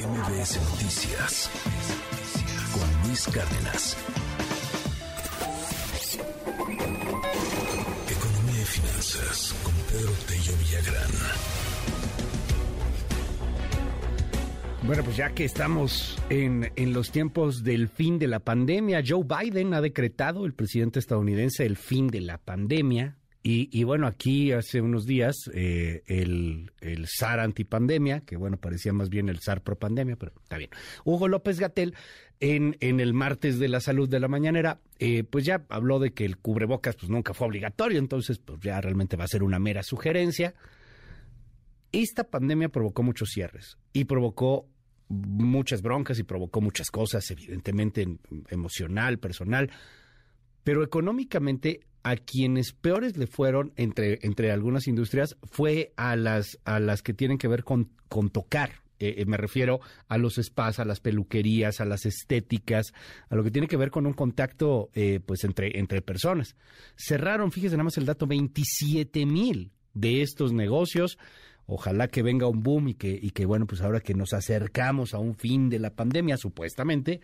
MBS Noticias con Luis Cárdenas. Economía y finanzas con Pedro Tello Villagrán. Bueno, pues ya que estamos en, en, los tiempos del fin de la pandemia, Joe Biden ha decretado, el presidente estadounidense, el fin de la pandemia. Y, bueno, aquí hace unos días eh, el, el SAR antipandemia, que bueno, parecía más bien el SAR pro pandemia, pero está bien. Hugo López Gatel, en, en el martes de la salud de la mañanera, eh, pues ya habló de que el cubrebocas pues nunca fue obligatorio, entonces pues ya realmente va a ser una mera sugerencia. Esta pandemia provocó muchos cierres y provocó muchas broncas y provocó muchas cosas, evidentemente emocional, personal, pero económicamente a quienes peores le fueron entre, entre algunas industrias fue a las, a las que tienen que ver con, con tocar. Eh, eh, me refiero a los spas, a las peluquerías, a las estéticas, a lo que tiene que ver con un contacto eh, pues entre, entre personas. Cerraron, fíjese nada más el dato, 27 mil de estos negocios. Ojalá que venga un boom y que, y que, bueno, pues ahora que nos acercamos a un fin de la pandemia, supuestamente,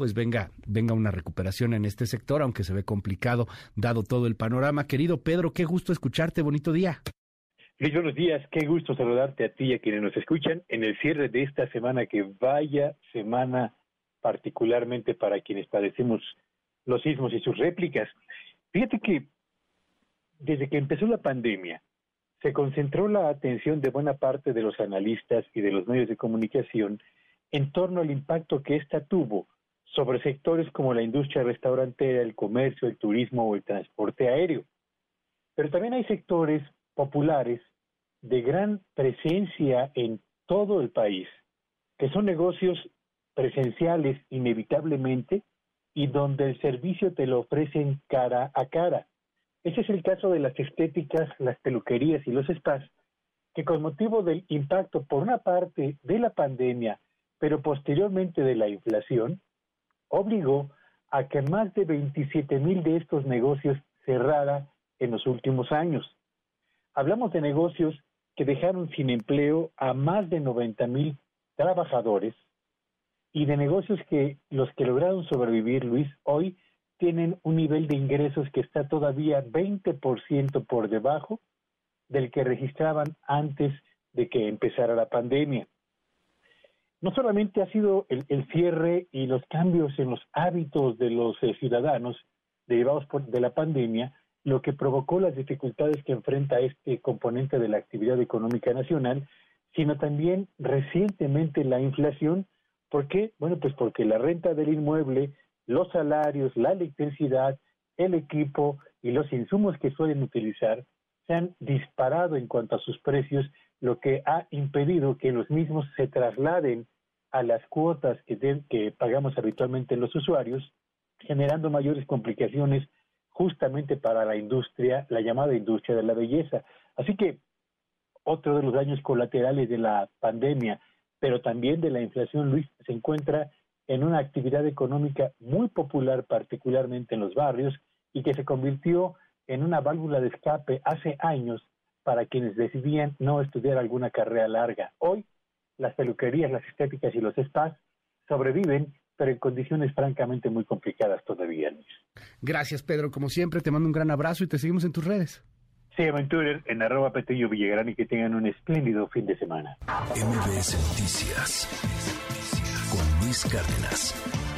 pues venga, venga una recuperación en este sector, aunque se ve complicado dado todo el panorama. Querido Pedro, qué gusto escucharte, bonito día. Buenos días, qué gusto saludarte a ti y a quienes nos escuchan en el cierre de esta semana, que vaya semana particularmente para quienes padecemos los sismos y sus réplicas. Fíjate que desde que empezó la pandemia, se concentró la atención de buena parte de los analistas y de los medios de comunicación en torno al impacto que ésta tuvo sobre sectores como la industria restaurantera, el comercio, el turismo o el transporte aéreo. Pero también hay sectores populares de gran presencia en todo el país, que son negocios presenciales inevitablemente y donde el servicio te lo ofrecen cara a cara. Ese es el caso de las estéticas, las peluquerías y los spas, que con motivo del impacto por una parte de la pandemia, pero posteriormente de la inflación, obligó a que más de 27 mil de estos negocios cerrara en los últimos años. Hablamos de negocios que dejaron sin empleo a más de 90 mil trabajadores y de negocios que los que lograron sobrevivir, Luis, hoy tienen un nivel de ingresos que está todavía 20% por debajo del que registraban antes de que empezara la pandemia no solamente ha sido el, cierre y los cambios en los hábitos de los eh, ciudadanos derivados por, de la pandemia, lo que provocó las dificultades que enfrenta este componente de la actividad económica nacional, sino también recientemente la inflación. ¿Por qué? Bueno, pues porque la renta del inmueble, los salarios, la electricidad, el equipo y los insumos que suelen utilizar se han disparado en cuanto a sus precios lo que ha impedido que los mismos se trasladen a las cuotas que, pagamos habitualmente los usuarios, generando mayores complicaciones justamente para la industria, la llamada industria de la belleza. Así que otro de los daños colaterales de la pandemia, pero también de la inflación, Luis, se encuentra en una actividad económica muy popular, particularmente en los barrios, y que se convirtió en una válvula de escape hace años para quienes decidían no estudiar alguna carrera larga. Hoy, las peluquerías, las estéticas y los spas sobreviven, pero en condiciones francamente muy complicadas todavía. Gracias, Pedro. Como siempre, te mando un gran abrazo y te seguimos en tus redes. Sí, en Twitter, en arroba Petillo Villagrán y que tengan un espléndido fin de semana. MBS Noticias con Luis Cárdenas.